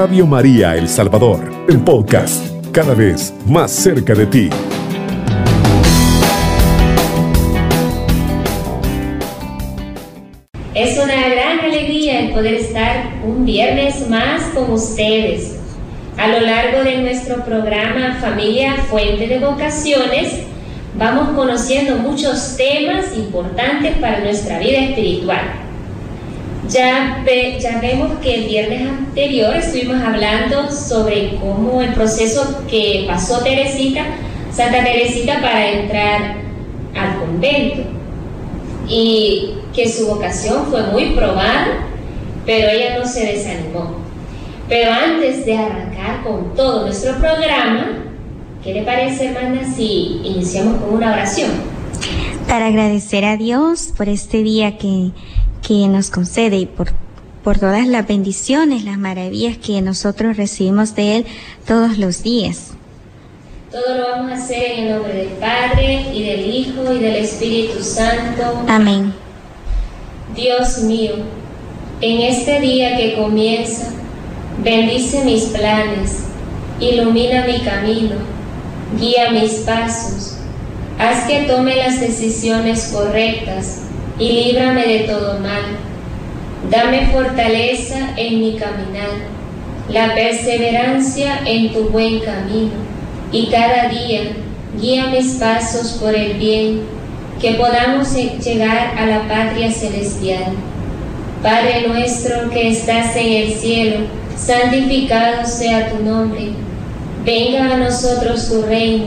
Radio María El Salvador, el podcast, cada vez más cerca de ti. Es una gran alegría el poder estar un viernes más con ustedes. A lo largo de nuestro programa Familia Fuente de Vocaciones, vamos conociendo muchos temas importantes para nuestra vida espiritual. Ya, vemos que el viernes anterior estuvimos hablando sobre cómo el proceso que pasó Teresita, Santa Teresita para entrar al convento y que su vocación fue muy probada, pero ella no se desanimó. Pero antes de arrancar con todo nuestro programa, ¿qué le parece, hermana, si iniciamos con una oración? Para agradecer a Dios por este día que que nos concede y por, por todas las bendiciones, las maravillas que nosotros recibimos de Él todos los días. Todo lo vamos a hacer en el nombre del Padre y del Hijo y del Espíritu Santo. Amén. Dios mío, en este día que comienza, bendice mis planes, ilumina mi camino, guía mis pasos, haz que tome las decisiones correctas y líbrame de todo mal. Dame fortaleza en mi caminar, la perseverancia en tu buen camino, y cada día guía mis pasos por el bien, que podamos llegar a la patria celestial. Padre nuestro que estás en el cielo, santificado sea tu nombre. Venga a nosotros tu reino,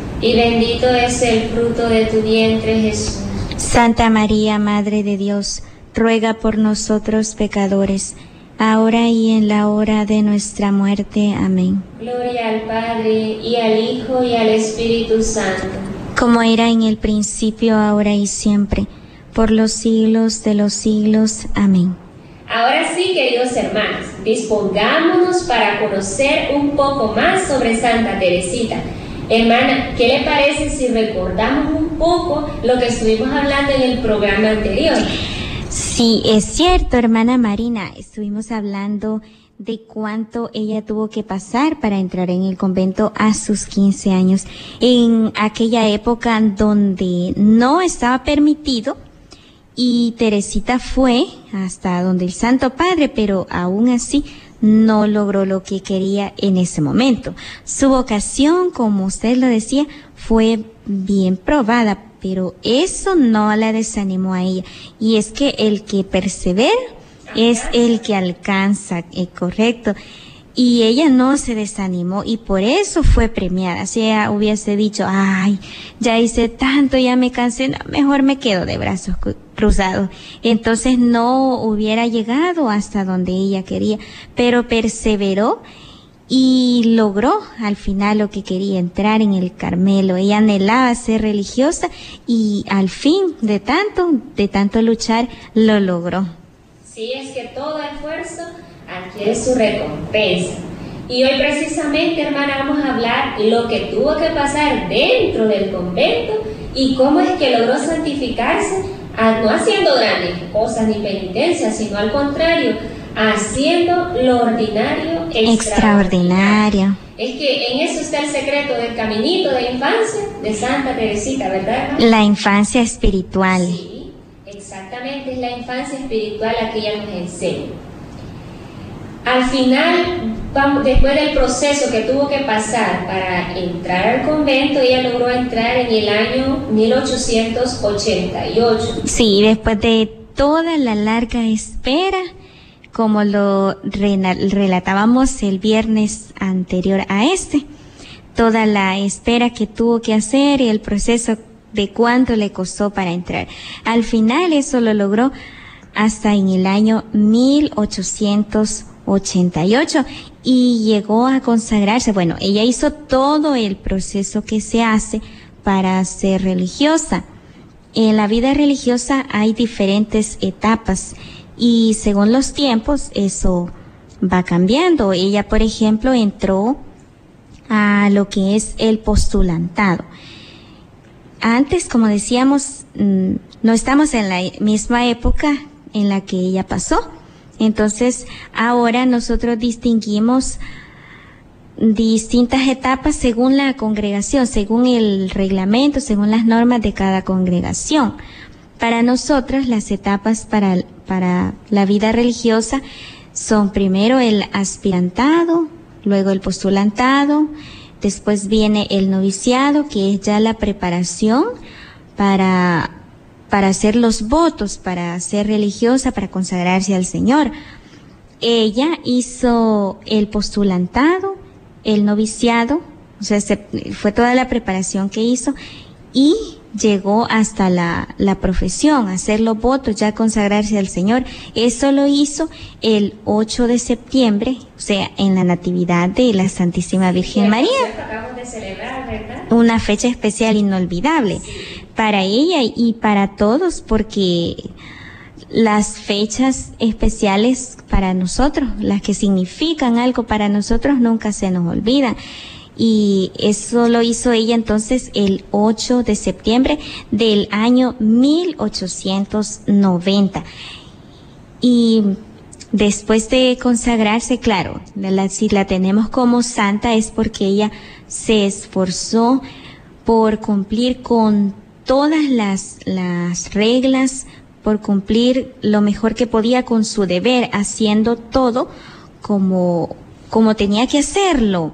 y bendito es el fruto de tu vientre Jesús. Santa María, Madre de Dios, ruega por nosotros pecadores, ahora y en la hora de nuestra muerte. Amén. Gloria al Padre, y al Hijo, y al Espíritu Santo. Como era en el principio, ahora y siempre, por los siglos de los siglos. Amén. Ahora sí, queridos hermanos, dispongámonos para conocer un poco más sobre Santa Teresita. Hermana, ¿qué le parece si recordamos un poco lo que estuvimos hablando en el programa anterior? Sí, es cierto, hermana Marina. Estuvimos hablando de cuánto ella tuvo que pasar para entrar en el convento a sus 15 años, en aquella época donde no estaba permitido y Teresita fue hasta donde el Santo Padre, pero aún así no logró lo que quería en ese momento. Su vocación, como usted lo decía, fue bien probada pero eso no la desanimó a ella. Y es que el que persevera es el que alcanza, eh, correcto. Y ella no se desanimó y por eso fue premiada. Si ella hubiese dicho, ay, ya hice tanto, ya me cansé, mejor me quedo de brazos cruzados. Entonces no hubiera llegado hasta donde ella quería, pero perseveró y logró al final lo que quería, entrar en el Carmelo. Ella anhelaba ser religiosa y al fin de tanto, de tanto luchar, lo logró. Sí, es que todo esfuerzo adquiere su recompensa. Y hoy precisamente, hermana, vamos a hablar lo que tuvo que pasar dentro del convento y cómo es que logró santificarse, no haciendo grandes cosas ni penitencias, sino al contrario, haciendo lo ordinario extraordinario. Es que en eso está el secreto del caminito de infancia de Santa Teresita, ¿verdad? La infancia espiritual. Sí, exactamente, es la infancia espiritual la que ella nos enseña. Al final, después del proceso que tuvo que pasar para entrar al convento, ella logró entrar en el año 1888. Sí, después de toda la larga espera, como lo relatábamos el viernes anterior a este. Toda la espera que tuvo que hacer y el proceso de cuánto le costó para entrar. Al final eso lo logró hasta en el año 1888 88 y llegó a consagrarse. Bueno, ella hizo todo el proceso que se hace para ser religiosa. En la vida religiosa hay diferentes etapas y según los tiempos eso va cambiando. Ella, por ejemplo, entró a lo que es el postulantado. Antes, como decíamos, mm, no estamos en la misma época en la que ella pasó. Entonces, ahora nosotros distinguimos distintas etapas según la congregación, según el reglamento, según las normas de cada congregación. Para nosotros las etapas para, para la vida religiosa son primero el aspirantado, luego el postulantado, después viene el noviciado, que es ya la preparación para, para hacer los votos, para ser religiosa, para consagrarse al Señor. Ella hizo el postulantado, el noviciado, o sea, fue toda la preparación que hizo y llegó hasta la, la profesión, hacer los votos, ya consagrarse al Señor. Eso lo hizo el 8 de septiembre, o sea, en la Natividad de la Santísima Virgen María. Una fecha especial inolvidable para ella y para todos, porque las fechas especiales para nosotros, las que significan algo para nosotros, nunca se nos olvidan y eso lo hizo ella entonces el 8 de septiembre del año 1890. Y después de consagrarse, claro, si la tenemos como santa es porque ella se esforzó por cumplir con todas las, las reglas, por cumplir lo mejor que podía con su deber, haciendo todo como, como tenía que hacerlo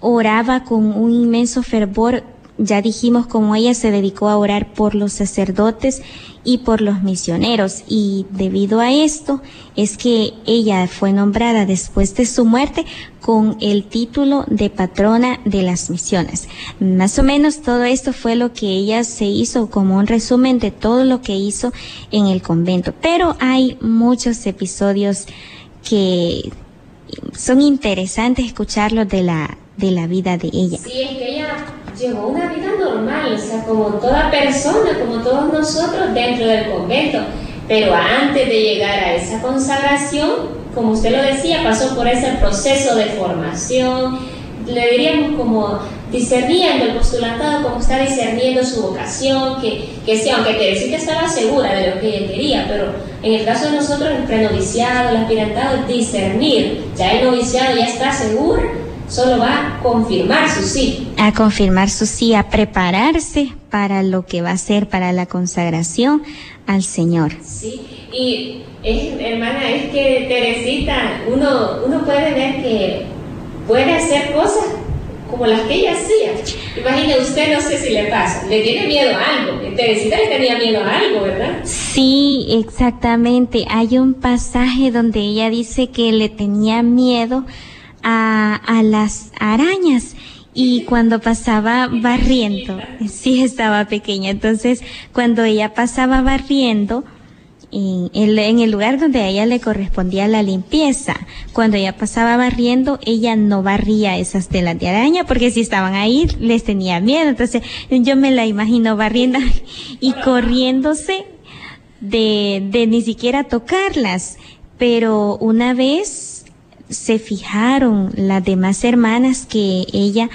oraba con un inmenso fervor. Ya dijimos cómo ella se dedicó a orar por los sacerdotes y por los misioneros y debido a esto es que ella fue nombrada después de su muerte con el título de patrona de las misiones. Más o menos todo esto fue lo que ella se hizo como un resumen de todo lo que hizo en el convento. Pero hay muchos episodios que son interesantes escucharlos de la de la vida de ella. Sí, es que ella llevó una vida normal, o sea, como toda persona, como todos nosotros dentro del convento. Pero antes de llegar a esa consagración, como usted lo decía, pasó por ese proceso de formación, le diríamos como discerniendo el postulantado, como está discerniendo su vocación, que, que sí, aunque Teresita estaba segura de lo que ella quería, pero en el caso de nosotros, el prenoviciado, el aspirantado, discernir, ya el noviciado ya está seguro solo va a confirmar su sí. A confirmar su sí, a prepararse para lo que va a ser para la consagración al Señor. Sí, y hermana, es que Teresita, uno, uno puede ver que puede hacer cosas como las que ella hacía. Imagine usted, no sé si le pasa, le tiene miedo a algo. Teresita le tenía miedo a algo, ¿verdad? Sí, exactamente. Hay un pasaje donde ella dice que le tenía miedo a, a las arañas y cuando pasaba barriendo, sí estaba pequeña, entonces cuando ella pasaba barriendo, en el, en el lugar donde a ella le correspondía la limpieza. Cuando ella pasaba barriendo, ella no barría esas telas de araña porque si estaban ahí les tenía miedo. Entonces yo me la imagino barriendo y corriéndose de, de ni siquiera tocarlas. Pero una vez se fijaron las demás hermanas que ella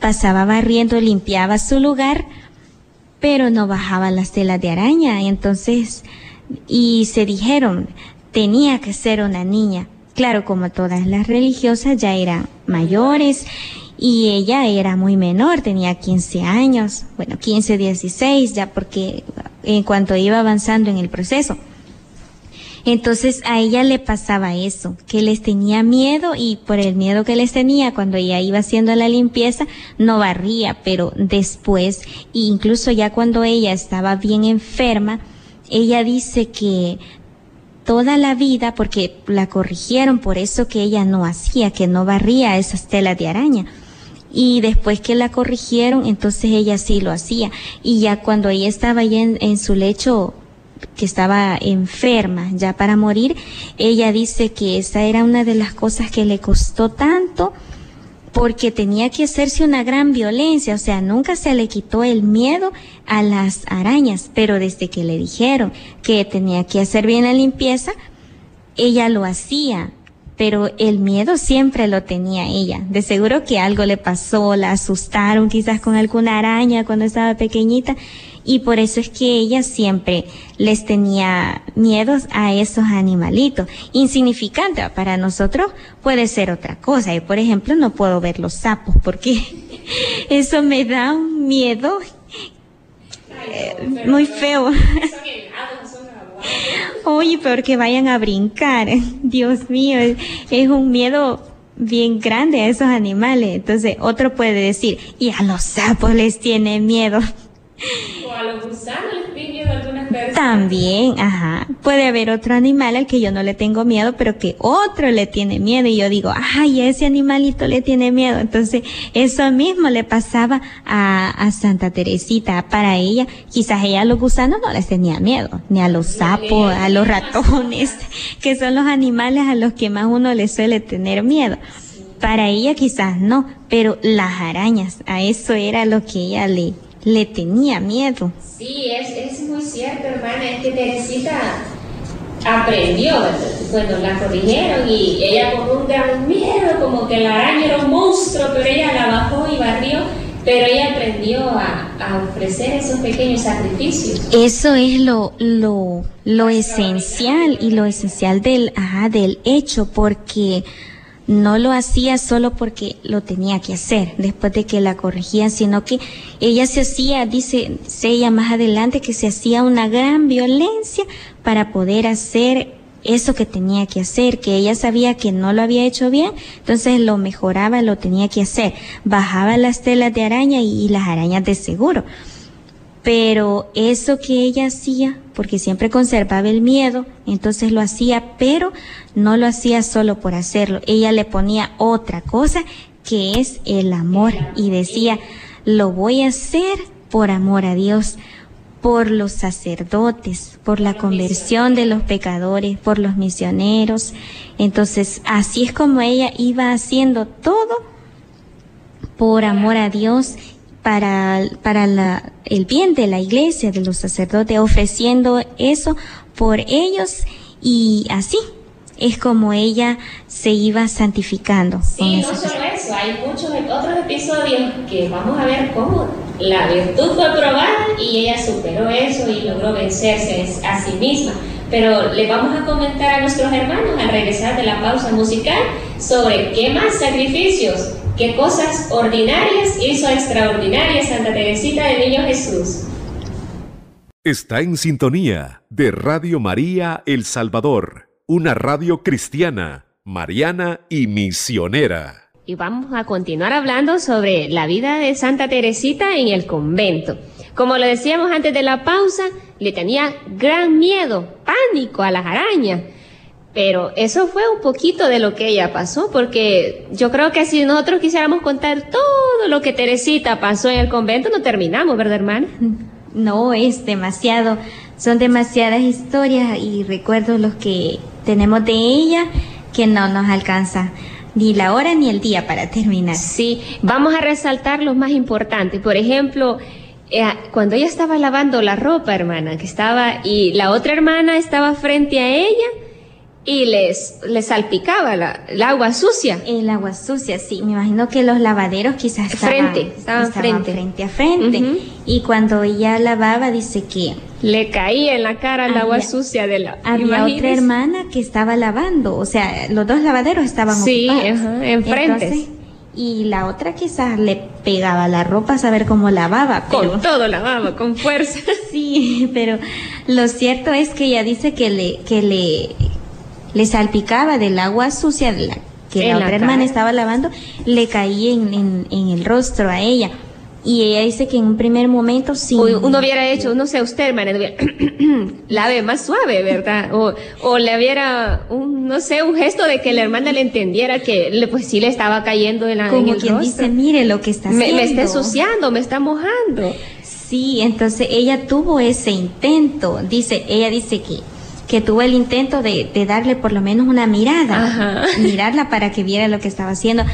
pasaba barriendo, limpiaba su lugar, pero no bajaba las telas de araña. Entonces, y se dijeron, tenía que ser una niña. Claro, como todas las religiosas ya eran mayores y ella era muy menor, tenía 15 años, bueno, 15, 16, ya porque en cuanto iba avanzando en el proceso. Entonces a ella le pasaba eso, que les tenía miedo y por el miedo que les tenía cuando ella iba haciendo la limpieza no barría, pero después, incluso ya cuando ella estaba bien enferma, ella dice que toda la vida, porque la corrigieron por eso que ella no hacía, que no barría esas telas de araña. Y después que la corrigieron, entonces ella sí lo hacía. Y ya cuando ella estaba ahí en, en su lecho que estaba enferma ya para morir, ella dice que esa era una de las cosas que le costó tanto porque tenía que hacerse una gran violencia, o sea, nunca se le quitó el miedo a las arañas, pero desde que le dijeron que tenía que hacer bien la limpieza, ella lo hacía, pero el miedo siempre lo tenía ella. De seguro que algo le pasó, la asustaron quizás con alguna araña cuando estaba pequeñita y por eso es que ella siempre les tenía miedos a esos animalitos. Insignificante para nosotros puede ser otra cosa. Yo, por ejemplo, no puedo ver los sapos porque eso me da un miedo eh, muy feo. Oye, peor que vayan a brincar. Dios mío, es un miedo bien grande a esos animales. Entonces, otro puede decir, y a los sapos les tiene miedo. O a los gusanos les miedo algunas personas. También, ajá. Puede haber otro animal al que yo no le tengo miedo, pero que otro le tiene miedo. Y yo digo, ay, ese animalito le tiene miedo. Entonces, eso mismo le pasaba a, a Santa Teresita. Para ella, quizás ella a los gusanos no les tenía miedo, ni a los sapos, a los ratones, que son los animales a los que más uno le suele tener miedo. Para ella quizás no, pero las arañas, a eso era lo que ella le, le tenía miedo. Sí, es, es muy cierto, hermana, es que Teresita aprendió, bueno, la corrigieron y ella con un gran miedo, como que la araña era un monstruo, pero ella la bajó y barrió, pero ella aprendió a, a ofrecer esos pequeños sacrificios. Eso es lo, lo, lo esencial y lo esencial del, ajá, del hecho, porque no lo hacía solo porque lo tenía que hacer después de que la corregían, sino que ella se hacía, dice ella más adelante, que se hacía una gran violencia para poder hacer eso que tenía que hacer, que ella sabía que no lo había hecho bien, entonces lo mejoraba, lo tenía que hacer. Bajaba las telas de araña y, y las arañas de seguro. Pero eso que ella hacía, porque siempre conservaba el miedo, entonces lo hacía, pero no lo hacía solo por hacerlo. Ella le ponía otra cosa que es el amor y decía, lo voy a hacer por amor a Dios, por los sacerdotes, por la conversión de los pecadores, por los misioneros. Entonces, así es como ella iba haciendo todo por amor a Dios para, para la, el bien de la iglesia, de los sacerdotes, ofreciendo eso por ellos y así es como ella se iba santificando. Sí, no solo eso, hay muchos otros episodios que vamos a ver cómo la virtud fue probada y ella superó eso y logró vencerse a sí misma. Pero le vamos a comentar a nuestros hermanos al regresar de la pausa musical sobre qué más sacrificios qué cosas ordinarias hizo extraordinarias Santa Teresita del Niño Jesús. Está en sintonía de Radio María El Salvador, una radio cristiana, mariana y misionera. Y vamos a continuar hablando sobre la vida de Santa Teresita en el convento. Como lo decíamos antes de la pausa, le tenía gran miedo, pánico a las arañas. Pero eso fue un poquito de lo que ella pasó, porque yo creo que si nosotros quisiéramos contar todo lo que Teresita pasó en el convento, no terminamos, ¿verdad, hermana? No, es demasiado, son demasiadas historias y recuerdos los que tenemos de ella que no nos alcanza ni la hora ni el día para terminar. Sí, vamos a resaltar los más importantes. Por ejemplo, eh, cuando ella estaba lavando la ropa, hermana, que estaba, y la otra hermana estaba frente a ella, y les, les salpicaba la, el agua sucia. El agua sucia, sí. Me imagino que los lavaderos quizás estaban frente, estaban, frente. frente a frente. Uh -huh. Y cuando ella lavaba, dice que le caía en la cara el agua sucia de la. Había imagínese. otra hermana que estaba lavando, o sea, los dos lavaderos estaban sí, ocupados. Ajá, enfrente. Y la otra quizás le pegaba la ropa a saber cómo lavaba. Pero... Con todo lavaba, con fuerza. sí, pero lo cierto es que ella dice que le, que le le salpicaba del agua sucia de la, que la la otra cara. hermana estaba lavando, le caía en, en, en el rostro a ella. Y ella dice que en un primer momento sí. Uno hubiera hecho, no sé usted, hermana, hubiera- lave más suave, ¿verdad? O, o le hubiera, un, no sé, un gesto de que la hermana le entendiera que le, pues sí le estaba cayendo en, la, en como el quien rostro. dice, mire lo que está me, haciendo. me está ensuciando, me está mojando. Sí, entonces ella tuvo ese intento, dice, ella dice que que tuvo el intento de, de darle por lo menos una mirada, mirarla para que viera lo que estaba haciendo,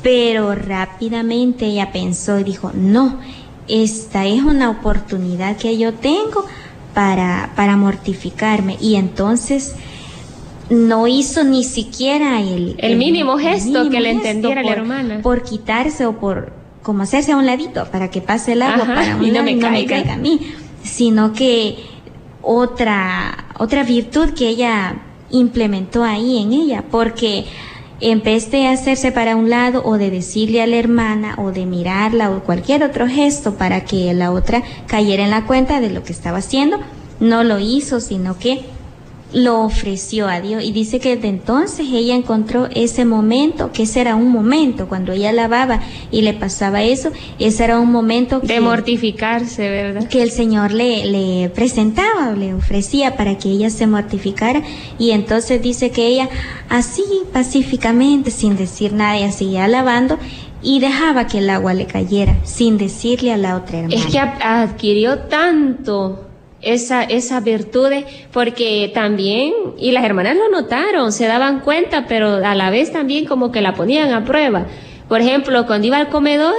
pero rápidamente ella pensó y dijo, no, esta es una oportunidad que yo tengo para, para mortificarme. Y entonces no hizo ni siquiera el, el, mínimo gesto que le entendiera la hermana. Por quitarse o por como hacerse a un ladito para que pase el agua para un no, me, caiga. a mí, sino que otra, otra virtud que ella implementó ahí en ella, porque en vez de hacerse para un lado o de decirle a la hermana o de mirarla o cualquier otro gesto para que la otra cayera en la cuenta de lo que estaba haciendo, no lo hizo, sino que lo ofreció a Dios y dice que desde entonces ella encontró ese momento, que ese era un momento, cuando ella lavaba y le pasaba eso, ese era un momento de mortificarse, ¿verdad? Que el Señor le, le presentaba, le ofrecía para que ella se mortificara y entonces dice que ella así pacíficamente, sin decir nada, ella seguía lavando y dejaba que el agua le cayera sin decirle a la otra hermana. Es que adquirió tanto esa, esa virtudes, porque también, y las hermanas lo notaron, se daban cuenta, pero a la vez también como que la ponían a prueba. Por ejemplo, cuando iba al comedor,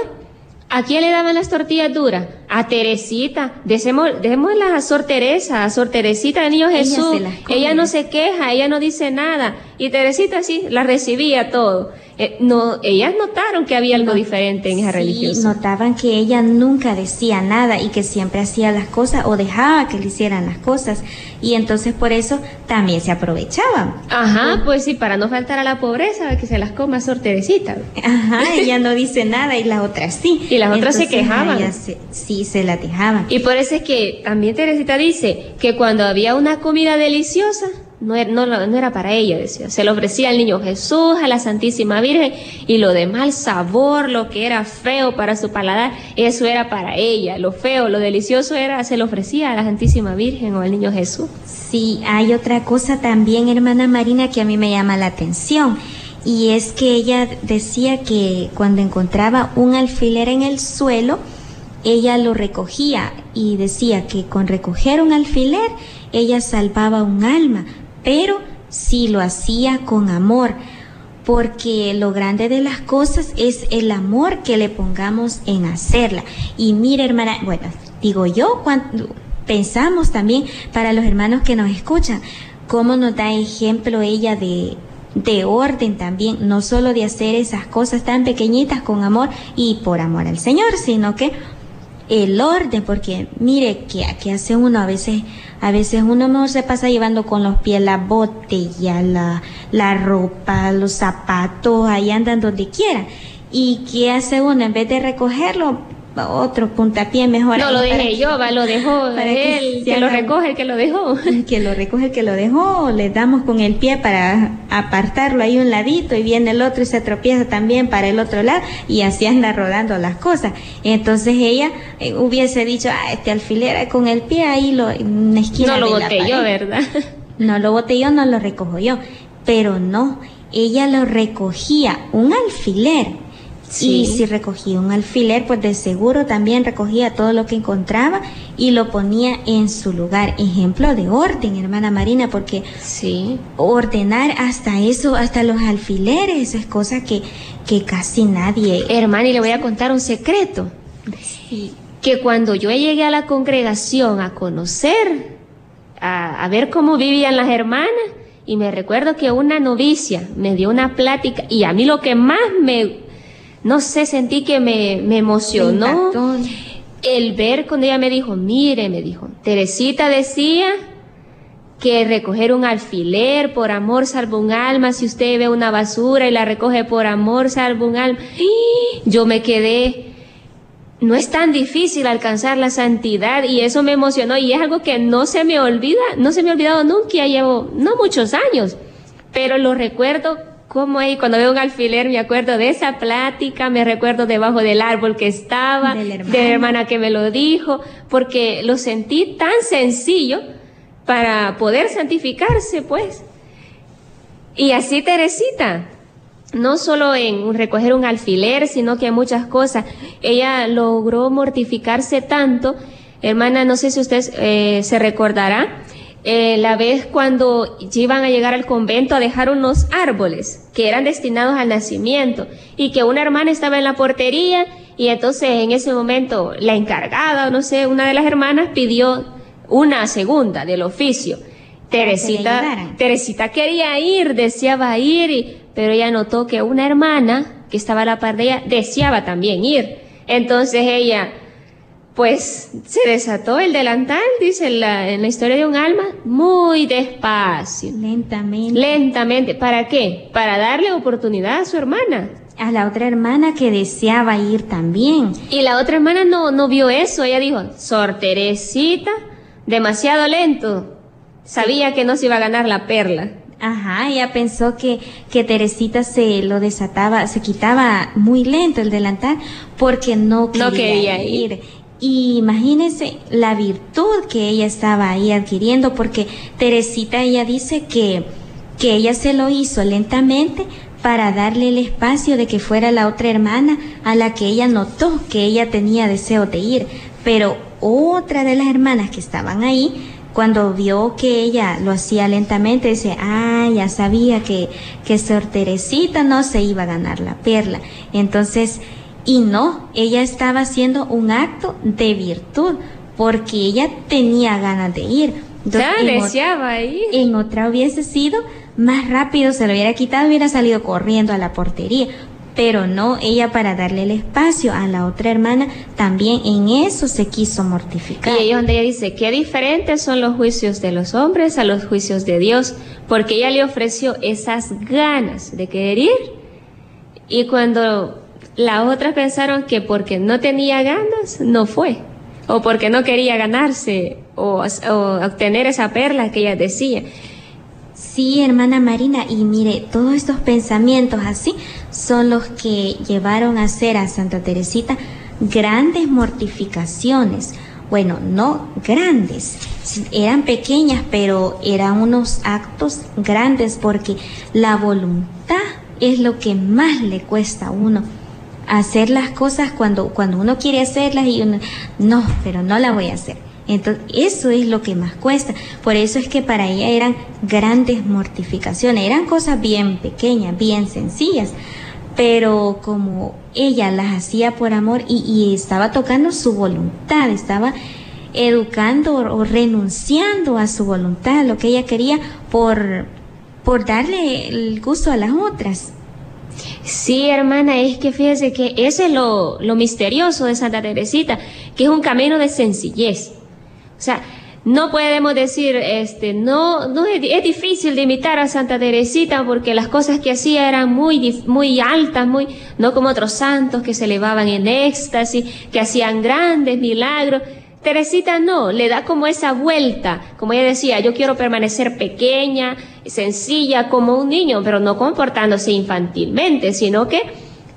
¿a quién le daban las tortillas duras? A Teresita, dejémosla a Sor Teresa, a Sor Teresita de Niño Jesús. Ella, no se queja, ella no dice nada. Y Teresita sí, la recibía todo. Eh, no, ellas notaron que había algo diferente en esa sí, notaban que ella nunca decía nada y que siempre hacía las cosas o dejaba que le hicieran las cosas. Y entonces por eso también se aprovechaban. Ajá, pues sí, para no faltar a la pobreza, que se las coma Sor Teresita. Ajá, ella no dice nada y las otras sí. Y las otras se quejaban. sí, se la dejaban. Y por eso es que también Teresita dice que cuando había una comida deliciosa, no era, no, no era para ella, decía. Se lo ofrecía al niño Jesús, a la Santísima Virgen, y lo de mal sabor, lo que era feo para su paladar, eso era para ella. Lo feo, lo delicioso era, se lo ofrecía a la Santísima Virgen o al niño Jesús. Sí, hay otra cosa también, hermana Marina, que a mí me llama la atención. Y es que ella decía que cuando encontraba un alfiler en el suelo, ella lo recogía y decía que con recoger un alfiler ella salvaba un alma, pero sí lo hacía con amor, porque lo grande de las cosas es el amor que le pongamos en hacerla. Y mire, hermana, bueno, digo yo, cuando pensamos también para los hermanos que nos escuchan, cómo nos da ejemplo ella de de orden también, no solo de hacer esas cosas tan pequeñitas con amor y por amor al Señor, sino que el orden, porque mire que aquí hace uno a veces, a veces uno no se pasa llevando con los pies la botella, la, la ropa, los zapatos, ahí andan donde quiera. ¿Y qué hace uno? En vez de recogerlo, otro puntapié mejor. No, lo dejé yo, va, lo dejó él, que, lo recoge el que lo dejó. Que lo recoge el que lo dejó, le damos con el pie para apartarlo ahí un ladito y viene el otro y se tropieza también para el otro lado y así anda rodando las cosas. Entonces ella eh, hubiese dicho, ah, este alfiler con el pie ahí lo, en esquina No lo boté yo, ¿verdad? No lo boté yo, no lo recojo yo. Pero no, ella lo recogía, un alfiler y si recogía un alfiler, pues de seguro también recogía todo lo que encontraba y lo ponía en su lugar. Ejemplo de orden, hermana Marina, porque sí. ordenar hasta eso, hasta los alfileres, eso es cosa que, que casi nadie. Hermana, y le voy a contar un secreto. Sí. Que cuando yo llegué a la congregación a conocer, a, a ver cómo vivían las hermanas, y me recuerdo que una novicia me dio una plática, y a mí lo que más me no sé, sentí que me, me emocionó el ver cuando ella me dijo, mire, me dijo, Teresita decía que recoger un alfiler por amor salva un alma, si usted ve una basura y la recoge por amor salva un alma. Yo me quedé, no es tan difícil alcanzar la santidad y eso me emocionó y es algo que no se me olvida, no se me ha olvidado nunca, ya llevo no muchos años, pero lo recuerdo como ahí cuando veo un alfiler me acuerdo de esa plática, me recuerdo debajo del árbol que estaba, de la hermana, que me lo dijo, porque lo sentí tan sencillo para poder santificarse, pues. Y así Teresita, no solo en recoger un alfiler, sino que en muchas cosas, ella logró mortificarse tanto. Hermana, no sé si usted eh, se recordará, eh, la vez cuando iban a llegar al convento a dejar unos árboles que eran destinados al nacimiento y que una hermana estaba en la portería y entonces en ese momento la encargada, o no sé, una de las hermanas pidió una segunda del oficio. Teresita, Teresita quería ir, deseaba ir, pero ella notó que una hermana que estaba a la par de ella deseaba también ir. Entonces ella pues se desató el delantal, dice la, en la historia de un alma, muy despacio. Lentamente. Lentamente. ¿Para qué? Para darle oportunidad a su hermana. A la otra hermana que deseaba ir también. Y la otra hermana no, no vio eso. Ella dijo, Sor Teresita, demasiado lento. Sabía que no se iba a ganar la perla. Ajá, ella pensó que, que Teresita se lo desataba, se quitaba muy lento el delantal porque no quería, no quería ir. Y imagínense la virtud que ella estaba ahí adquiriendo, porque Teresita ella dice que, que ella se lo hizo lentamente para darle el espacio de que fuera la otra hermana a la que ella notó que ella tenía deseo de ir. Pero otra de las hermanas que estaban ahí, cuando vio que ella lo hacía lentamente, dice, ah, ya sabía que, que Sor Teresita no se iba a ganar la perla. Entonces, y no, ella estaba haciendo un acto de virtud porque ella tenía ganas de ir. ya deseaba ir. En otra hubiese sido más rápido, se lo hubiera quitado, hubiera salido corriendo a la portería. Pero no, ella para darle el espacio a la otra hermana, también en eso se quiso mortificar. Y ahí donde ella dice, qué diferentes son los juicios de los hombres a los juicios de Dios, porque ella le ofreció esas ganas de querer ir. Y cuando las otras pensaron que porque no tenía ganas, no fue. O porque no quería ganarse o, obtener esa perla que ella decía. Sí, hermana Marina, y mire, todos estos pensamientos así son los que llevaron a hacer a Santa Teresita grandes mortificaciones. Bueno, no grandes, eran pequeñas, pero eran unos actos grandes porque la voluntad es lo que más le cuesta a uno hacer las cosas cuando, cuando uno quiere hacerlas y uno, no, pero no la voy a hacer. Entonces, eso es lo que más cuesta. Por eso es que para ella eran grandes mortificaciones, eran cosas bien pequeñas, bien sencillas, pero como ella las hacía por amor y, y estaba tocando su voluntad, estaba educando o renunciando a su voluntad, lo que ella quería por, por darle el gusto a las otras. Sí, hermana, es que fíjese que ese es lo, lo misterioso de Santa Teresita, que es un camino de sencillez. O sea, no podemos decir, este, no, no es, es, difícil de imitar a Santa Teresita porque las cosas que hacía eran muy, muy altas, muy, no como otros santos que se elevaban en éxtasis, que hacían grandes milagros. Teresita no, le da como esa vuelta, como ella decía, yo quiero permanecer pequeña, sencilla como un niño, pero no comportándose infantilmente, sino que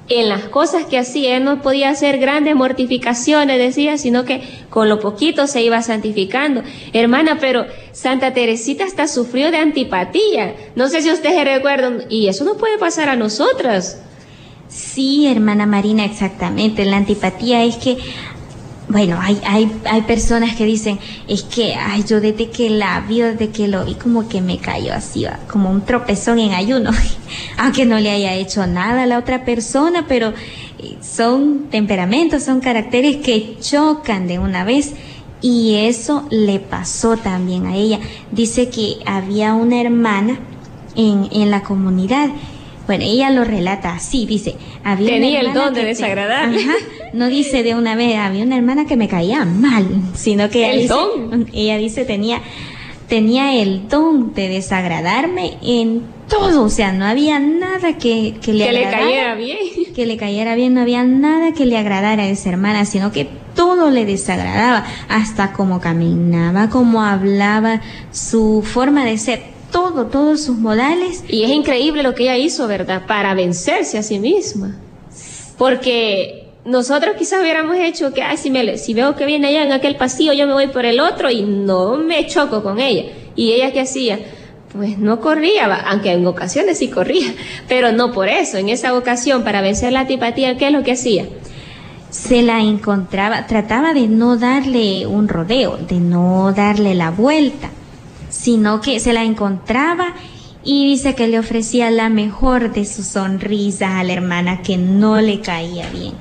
en las cosas que hacía, él no podía hacer grandes mortificaciones, decía, sino que con lo poquito se iba santificando. Hermana, pero Santa Teresita hasta sufrió de antipatía. No sé si ustedes recuerdan, y eso no puede pasar a nosotras. Sí, hermana Marina, exactamente. La antipatía es que bueno, hay, hay, hay personas que dicen, es que, ay, yo desde que la vi, desde que lo vi, como que me cayó así, como un tropezón en ayuno, aunque no le haya hecho nada a la otra persona, pero eh, son temperamentos, son caracteres que chocan de una vez. Y eso le pasó también a ella. Dice que había una hermana en, en la comunidad bueno, ella lo relata así, dice, había Tenía el don de desagradar. no dice de una vez, había una hermana que me caía mal, sino que ella, ¿El dice, don? ella dice, tenía, tenía el don de desagradarme en todo, o sea, no había nada que, que le que le cayera bien. Que le cayera bien, no había nada que le agradara a esa hermana, sino que todo le desagradaba, hasta cómo caminaba, cómo hablaba, su forma de ser todo, todos sus modales. Y es increíble lo que ella hizo, ¿verdad? Para vencerse a sí misma. Porque nosotros quizás hubiéramos hecho que, ay, si, me, si veo que viene allá en aquel pasillo, yo me voy por el otro y no me choco con ella. ¿Y ella qué hacía? Pues no corría, aunque en ocasiones sí corría, pero no por eso. En esa ocasión, para vencer la antipatía, ¿qué es lo que hacía? se la encontraba, trataba de no darle un rodeo, de no darle la vuelta, sino que se la encontraba y dice que le ofrecía la mejor de sus sonrisas a la hermana que no le caía bien.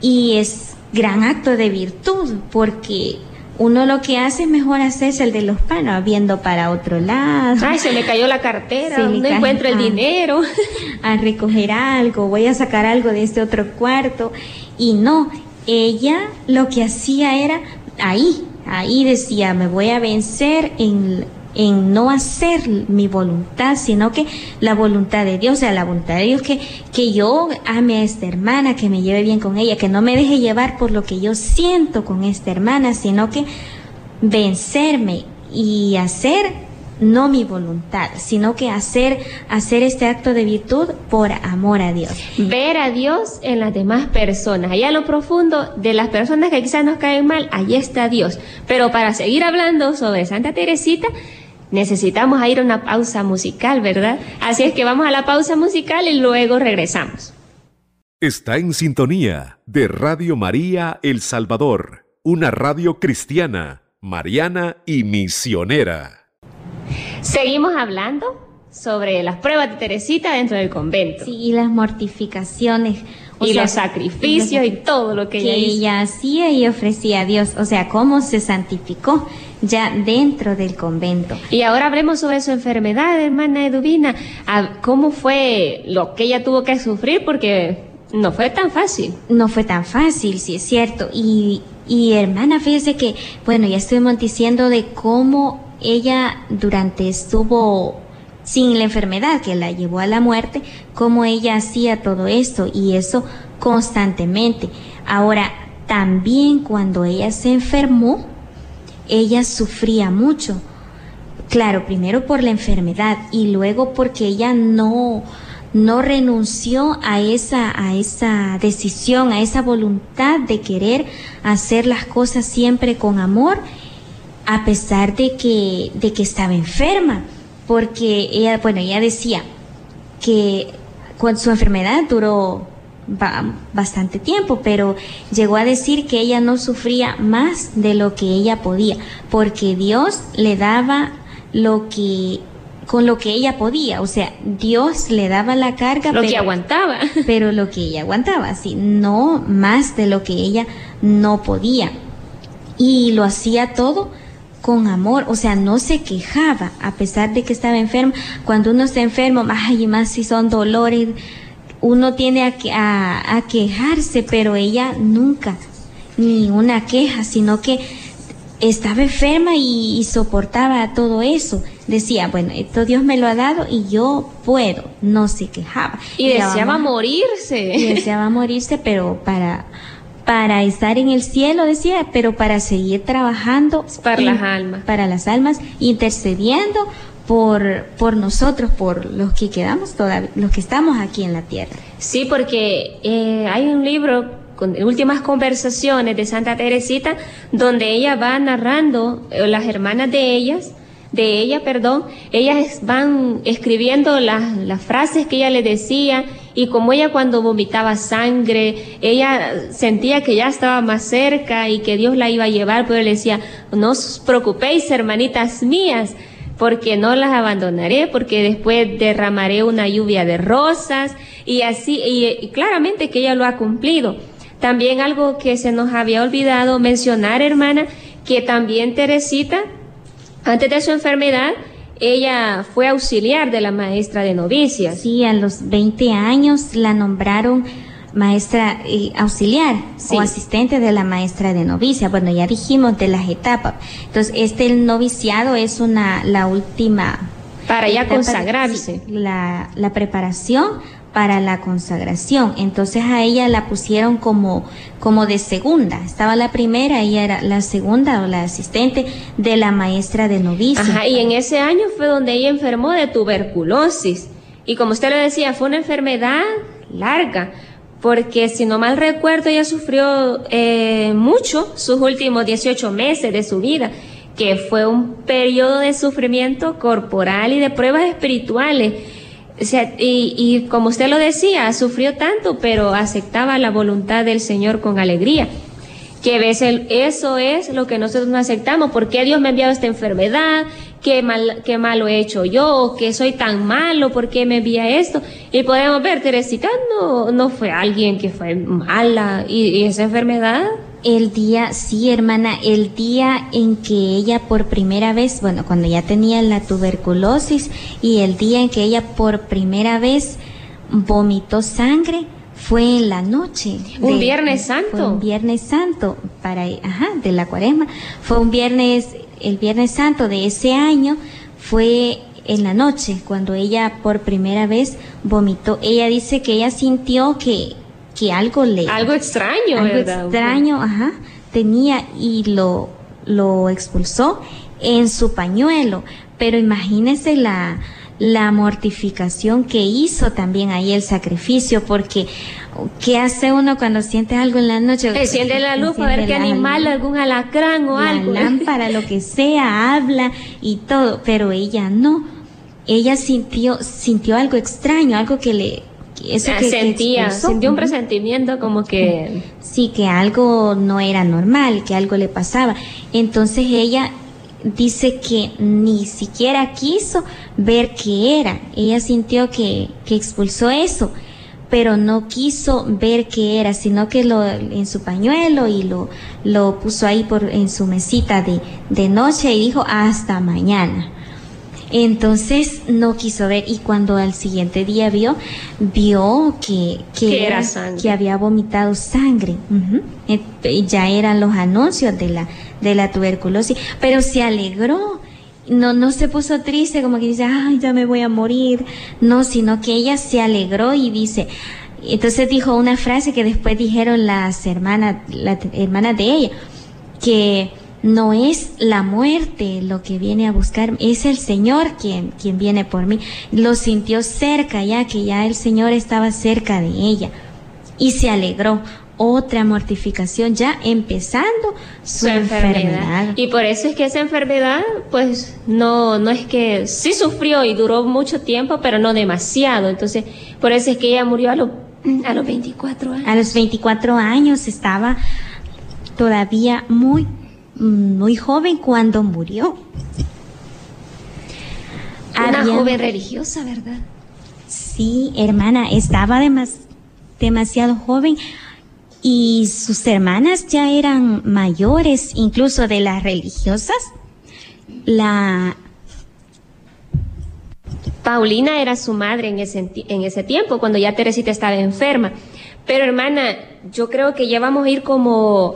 Y es gran acto de virtud porque uno lo que hace es mejor hacerse el de los panos, viendo para otro lado. Ay, se me cayó la cartera, no encuentro el dinero. A recoger algo, voy a sacar algo de este otro cuarto. Y no, ella lo que hacía era ahí, ahí decía, me voy a vencer en en no hacer mi voluntad, sino que la voluntad de Dios, o sea, la voluntad de Dios que, que yo ame a esta hermana, que me lleve bien con ella, que no me deje llevar por lo que yo siento con esta hermana, sino que vencerme y hacer no mi voluntad, sino que hacer, hacer este acto de virtud por amor a Dios. Ver a Dios en las demás personas. Allá en lo profundo de las personas que quizás nos caen mal, allí está Dios. Pero para seguir hablando sobre Santa Teresita, necesitamos ir a una pausa musical, ¿verdad? Así es que vamos a la pausa musical y luego regresamos. Está en sintonía de Radio María El Salvador, una radio cristiana, mariana y misionera. Seguimos hablando sobre las pruebas de Teresita dentro del convento. Sí, y las mortificaciones. y los sacrificios y todo lo que, que ella hacía y ofrecía a Dios. O sea, cómo se santificó ya dentro del convento. Y ahora hablemos sobre su enfermedad, hermana Eduvina. ¿Cómo fue lo que ella tuvo que sufrir? Porque no fue tan fácil. No fue tan fácil, sí es cierto. Y, y hermana, fíjese que, bueno, ya estuvimos diciendo de cómo ella durante estuvo sin la enfermedad que la llevó a la muerte, cómo ella hacía todo esto y eso constantemente. Ahora, también cuando ella se enfermó, ella sufría mucho. Claro, primero por la enfermedad y luego porque ella no, no renunció a esa, a esa decisión, a esa voluntad de querer hacer las cosas siempre con amor, a pesar de que, de que estaba enferma, porque ella, bueno, ella decía que cuando su enfermedad duró bastante tiempo, pero llegó a decir que ella no sufría más de lo que ella podía, porque Dios le daba lo que con lo que ella podía, o sea, Dios le daba la carga, lo que aguantaba, pero lo que ella aguantaba, sí, no más de lo que ella no podía. Y lo hacía todo con amor, o sea, no se quejaba a pesar de que estaba enferma. Cuando uno está enfermo, ay, más si son dolores, uno tiene a, a, quejarse, pero ella nunca, ni una queja, sino que estaba enferma y, soportaba todo eso. Decía, bueno, esto Dios me lo ha dado y yo puedo, no se quejaba. Y, deseaba morirse. Y deseaba morirse, pero para, para estar en el cielo, decía, pero para seguir trabajando. Para las almas. Para las almas, intercediendo por, por nosotros, por los que quedamos todavía, los que estamos aquí en la tierra. Sí, porque eh, hay un libro con últimas conversaciones de Santa Teresita donde ella va narrando eh, las hermanas de ellas de ella, perdón, ellas van escribiendo las, las frases que ella le decía y como ella cuando vomitaba sangre, ella sentía que ya estaba más cerca y que Dios la iba a llevar, pero le decía, no os preocupéis, hermanitas mías, porque no las abandonaré, porque después derramaré una lluvia de rosas y así, y, claramente que ella lo ha cumplido. También algo que se nos había olvidado mencionar, hermana, que también Teresita, antes de su enfermedad, ella fue auxiliar de la maestra de novicias. Sí, a los 20 años la nombraron maestra y auxiliar o asistente de la maestra de novicia. Bueno, ya dijimos de las etapas. Entonces, este el noviciado es una la última para ya consagrarse. la, la preparación para la consagración. Entonces a ella la pusieron como, como de segunda. Estaba la primera, ella era la segunda o la asistente de la maestra de novicia. Ajá, y en ese año fue donde ella enfermó de tuberculosis. Y como usted lo decía, fue una enfermedad larga porque si no mal recuerdo ella sufrió eh, mucho sus últimos 18 meses de su vida, que fue un periodo de sufrimiento corporal y de pruebas espirituales. y, como usted lo decía, sufrió tanto, pero aceptaba la voluntad del Señor con alegría. Que eso es lo que nosotros no aceptamos. ¿Por qué Dios me ha enviado esta enfermedad? ¿Qué, mal, qué malo he hecho yo? ¿Que soy tan malo? ¿Por qué me envía esto? Y podemos ver, Teresita no, no fue alguien que fue mala. y esa enfermedad el día, sí hermana, el día en que ella por primera vez, bueno, cuando ya tenía la tuberculosis y el día en que ella por primera vez vomitó sangre, fue en la noche. Un Viernes Santo. un Viernes Santo para, ajá, de la cuaresma. Fue un viernes, el Viernes Santo de ese año fue en la noche cuando ella por primera vez vomitó. Ella dice que ella sintió que que algo le... Algo extraño, algo extraño, ajá, tenía y lo, lo expulsó en su pañuelo. Pero imagínese la, la mortificación que hizo también ahí el sacrificio, porque ¿qué hace uno cuando siente algo en la noche? Enciende la luz para ver qué animal, algún alacrán o algo. lámpara, lo que sea, habla y todo, pero ella no. Ella sintió, sintió algo extraño, algo que le, eso que, sentía, sintió un presentimiento como que... Sí, que algo no era normal, que algo le pasaba. Entonces ella dice que ni siquiera quiso ver qué era. Ella sintió que, que expulsó eso, pero no quiso ver qué era, sino que lo en su pañuelo y lo, lo puso ahí por, en su mesita de, de noche y dijo hasta mañana. Entonces no quiso ver y cuando al siguiente día vio, vio que, que, era, que había vomitado sangre. Eh, ya eran los anuncios de la, de la tuberculosis, pero se alegró. No, no se puso triste como que dice, ay, ya me voy a morir. No, sino que ella se alegró y dice, entonces dijo una frase que después dijeron las hermanas, las hermanas de ella, que no es la muerte lo que viene a buscar, es el Señor quien, quien viene por mí. Lo sintió cerca ya, que ya el Señor estaba cerca de ella. Y se alegró. Otra mortificación ya empezando su, enfermedad. Y por eso es que esa enfermedad, pues no, no es que sí sufrió y duró mucho tiempo, pero no demasiado. Entonces, por eso es que ella murió a, a los 24 años. A los 24 años estaba todavía muy muy joven cuando murió. Una joven religiosa, ¿verdad? Sí, hermana, estaba demasiado joven y sus hermanas ya eran mayores, incluso de las religiosas. La Paulina era su madre en ese, en ese tiempo, cuando ya Teresita estaba enferma. Pero hermana, yo creo que ya vamos a ir como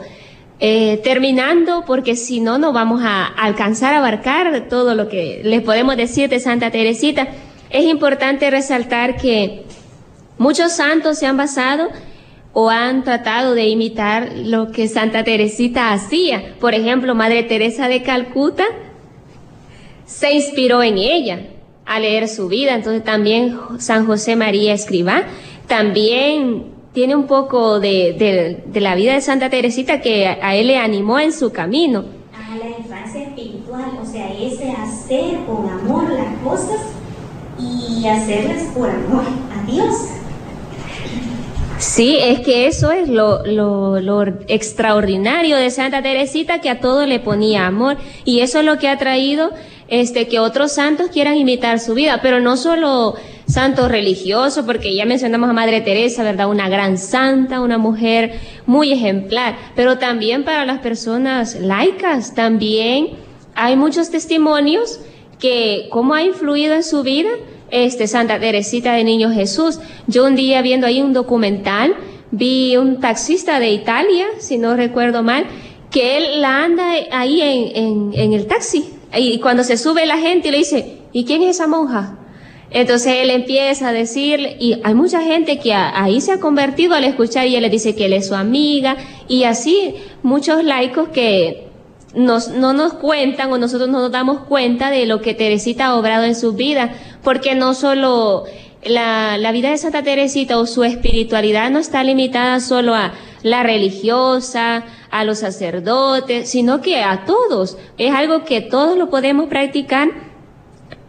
eh, terminando, porque si no, no vamos a alcanzar a abarcar todo lo que les podemos decir de Santa Teresita. Es importante resaltar que muchos santos se han basado o han tratado de imitar lo que Santa Teresita hacía. Por ejemplo, Madre Teresa de Calcuta se inspiró en ella a leer su vida. Entonces también San José María Escribá también tiene un poco de, la vida de Santa Teresita que a, él le animó en su camino. A la infancia espiritual, o sea, ese hacer con amor las cosas y hacerlas por amor a Dios. Sí, es que eso es lo, lo, lo, extraordinario de Santa Teresita, que a todo le ponía amor. Y eso es lo que ha traído este, que otros santos quieran imitar su vida, pero no solo santos religiosos, porque ya mencionamos a Madre Teresa, ¿verdad? Una gran santa, una mujer muy ejemplar, pero también para las personas laicas, también hay muchos testimonios que cómo ha influido en su vida este Santa Teresita de Niño Jesús. Yo un día viendo ahí un documental, vi un taxista de Italia, si no recuerdo mal, que él la anda ahí en, el taxi. Y cuando se sube la gente le dice, ¿y quién es esa monja? Entonces él empieza a decir, y hay mucha gente que ahí se ha convertido al escuchar y él le dice que él es su amiga, y así muchos laicos que no nos cuentan o nosotros no nos damos cuenta de lo que Teresita ha obrado en su vida, porque no solo la, la vida de Santa Teresita o su espiritualidad no está limitada solo a la religiosa, a los sacerdotes, sino que a todos. Es algo que todos lo podemos practicar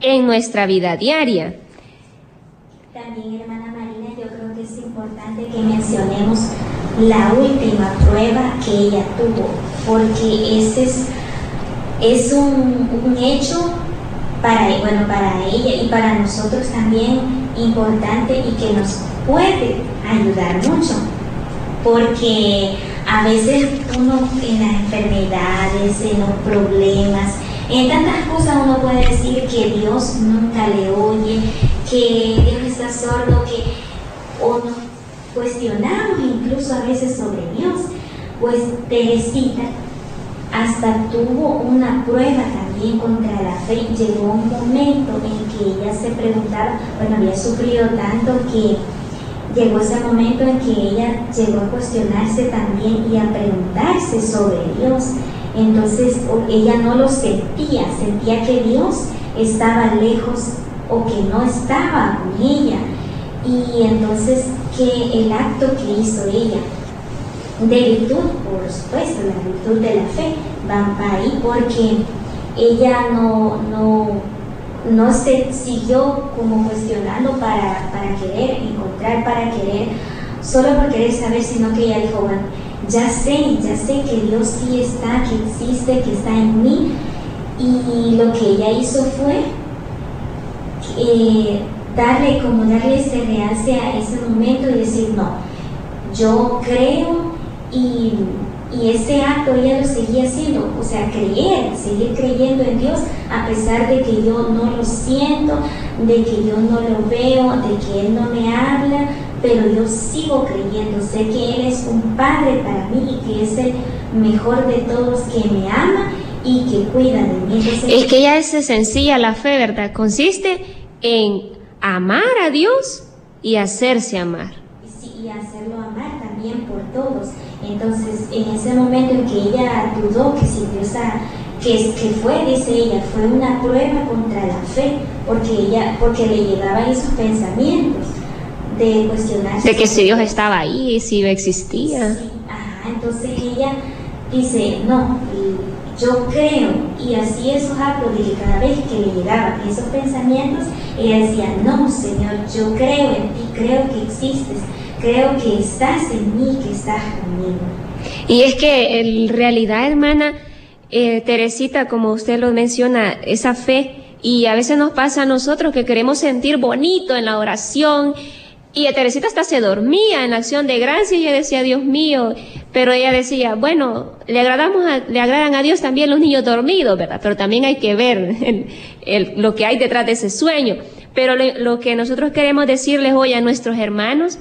en nuestra vida diaria. también, hermana Marina, yo creo que es importante que mencionemos la última prueba que ella tuvo, porque ese es, es un, un hecho para, bueno, para ella y para nosotros también importante y que nos puede ayudar mucho, porque a veces uno en las enfermedades, en los problemas, en tantas cosas uno puede decir que Dios nunca le oye, que Dios está sordo, que o nos cuestionamos incluso a veces sobre Dios. Pues Teresita hasta tuvo una prueba también contra la fe. Llegó un momento en que ella se preguntaba, bueno, había sufrido tanto que llegó ese momento en que ella llegó a cuestionarse también y a preguntarse sobre Dios. Entonces ella no lo sentía, sentía que Dios estaba lejos o que no estaba con ella. Y entonces que el acto que hizo ella, de virtud, por supuesto, la virtud de la fe, va para ahí porque ella no, no, no se siguió como cuestionando para, para querer encontrar, para querer, solo por querer saber, sino que ella dijo, bueno, ya sé, ya sé que Dios sí está, que existe, que está en mí. Y lo que ella hizo fue eh, darle, como darle ese realce a ese momento y decir, no, yo creo y, y ese acto ella lo seguía haciendo, o sea, creer, seguir creyendo en Dios a pesar de que yo no lo siento, de que yo no lo veo, de que Él no me habla, pero yo sigo creyendo, sé que Él es un Padre para mí y que es el mejor de todos que me ama y que cuida de mí. es que ya es sencilla la fe, ¿verdad? Consiste en amar a Dios y hacerse amar. Sí, y hacerlo amar también por todos. Entonces, en ese momento en que ella dudó que si Dios que, que fue, dice ella, fue una prueba contra la fe, porque ella, porque le llegaban esos pensamientos de cuestionarse. De que si Dios estaba ahí, si existía. Sí, ajá, entonces ella dice, no, yo creo, y así esos actos de que cada vez que le llegaban esos pensamientos, ella decía, no, Señor, yo creo en ti, creo que existes, creo que estás en mí, que estás conmigo. Y es que en realidad, hermana, eh, Teresita, como usted lo menciona, esa fe, y a veces nos pasa a nosotros que queremos sentir bonito en la oración, y a Teresita hasta se dormía en la acción de gracia y ella decía, Dios mío, pero ella decía, bueno, le agradamos le agradan a Dios también los niños dormidos, ¿verdad? Pero también hay que ver lo que hay detrás de ese sueño. Pero lo que nosotros queremos decirles hoy a nuestros hermanos,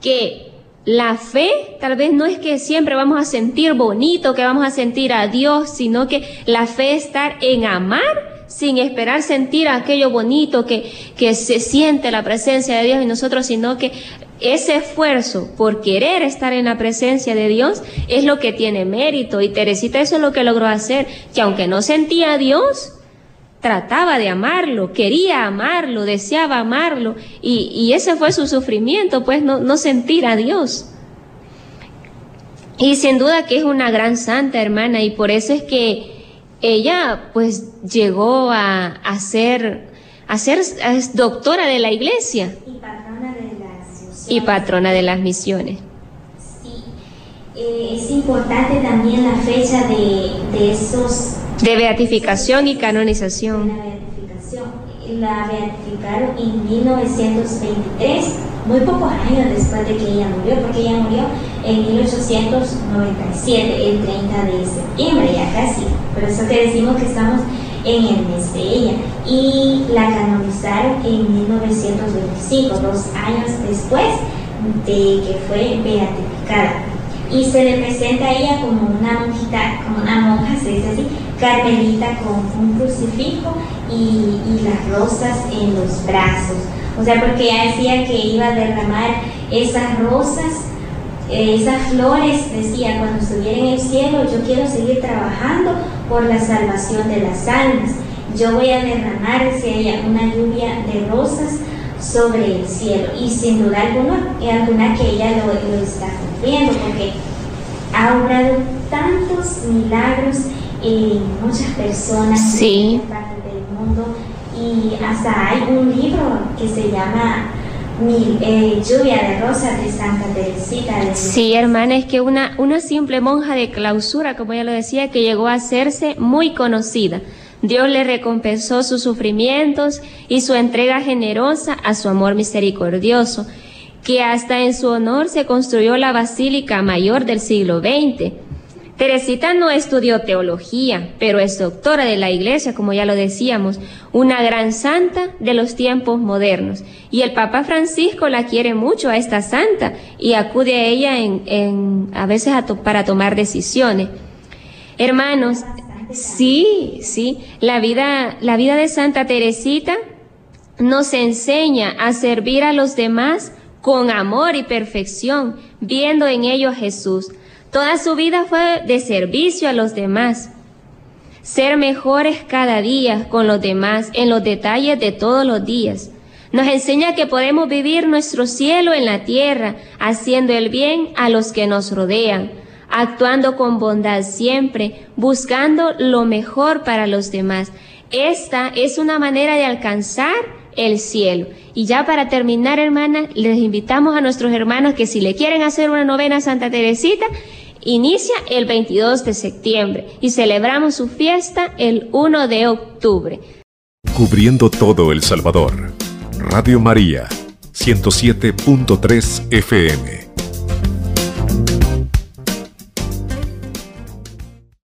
que la fe tal vez no es que siempre vamos a sentir bonito, que vamos a sentir a Dios, sino que la fe es estar en amar sin esperar sentir aquello bonito que, que se siente la presencia de Dios en nosotros, sino que ese esfuerzo por querer estar en la presencia de Dios es lo que tiene mérito. Y Teresita eso es lo que logró hacer, que aunque no sentía a Dios, trataba de amarlo, quería amarlo, deseaba amarlo, y, y ese fue su sufrimiento, pues no, no sentir a Dios. Y sin duda que es una gran santa hermana, y por eso es que ella pues llegó a, a ser, a ser doctora de la iglesia. Y patrona de las misiones. Y patrona de las misiones. Eh, es importante también la fecha de, de esos... De beatificación y canonización. La beatificación. La beatificaron en 1923, muy pocos años después de que ella murió, porque ella murió en 1897, el 30 de septiembre, ya casi. Por eso te decimos que estamos en el mes de ella. Y la canonizaron en 1925, dos años después de que fue beatificada. Y se le presenta a ella como una monjita, como una monja, se dice así, carmelita con un crucifijo y, y las rosas en los brazos. O sea, porque ella decía que iba a derramar esas rosas eh, esas flores, decía, cuando estuviera en el cielo, yo quiero seguir trabajando por la salvación de las almas. Yo voy a derramar, decía ella, una lluvia de rosas sobre el cielo. Y sin duda alguna, alguna que ella lo, lo está cumpliendo, porque ha obrado tantos milagros en muchas personas sí. en parte del mundo. Y hasta hay un libro que se llama mi, eh, lluvia de rosas de Santa Teresita. De sí, hermana, es que una, una simple monja de clausura, como ella lo decía, que llegó a hacerse muy conocida. Dios le recompensó sus sufrimientos y su entrega generosa a su amor misericordioso, que hasta en su honor se construyó la Basílica Mayor del siglo XX Teresita no estudió teología, pero es doctora de la iglesia, como ya lo decíamos, una gran santa de los tiempos modernos. Y el Papa Francisco la quiere mucho a esta santa y acude a ella a veces para tomar decisiones. Hermanos, sí, sí, la vida, la vida de Santa Teresita nos enseña a servir a los demás con amor y perfección, viendo en ello a Jesús. Toda su vida fue de servicio a los demás. Ser mejores cada día con los demás en los detalles de todos los días. Nos enseña que podemos vivir nuestro cielo en la tierra, haciendo el bien a los que nos rodean, actuando con bondad siempre, buscando lo mejor para los demás. Esta es una manera de alcanzar el cielo. Y ya para terminar, hermanas, les invitamos a nuestros hermanos que si le quieren hacer una novena a Santa Teresita, inicia el 22 de septiembre y celebramos su fiesta el 1 de octubre. Cubriendo todo El Salvador. Radio María, 107.3 FM.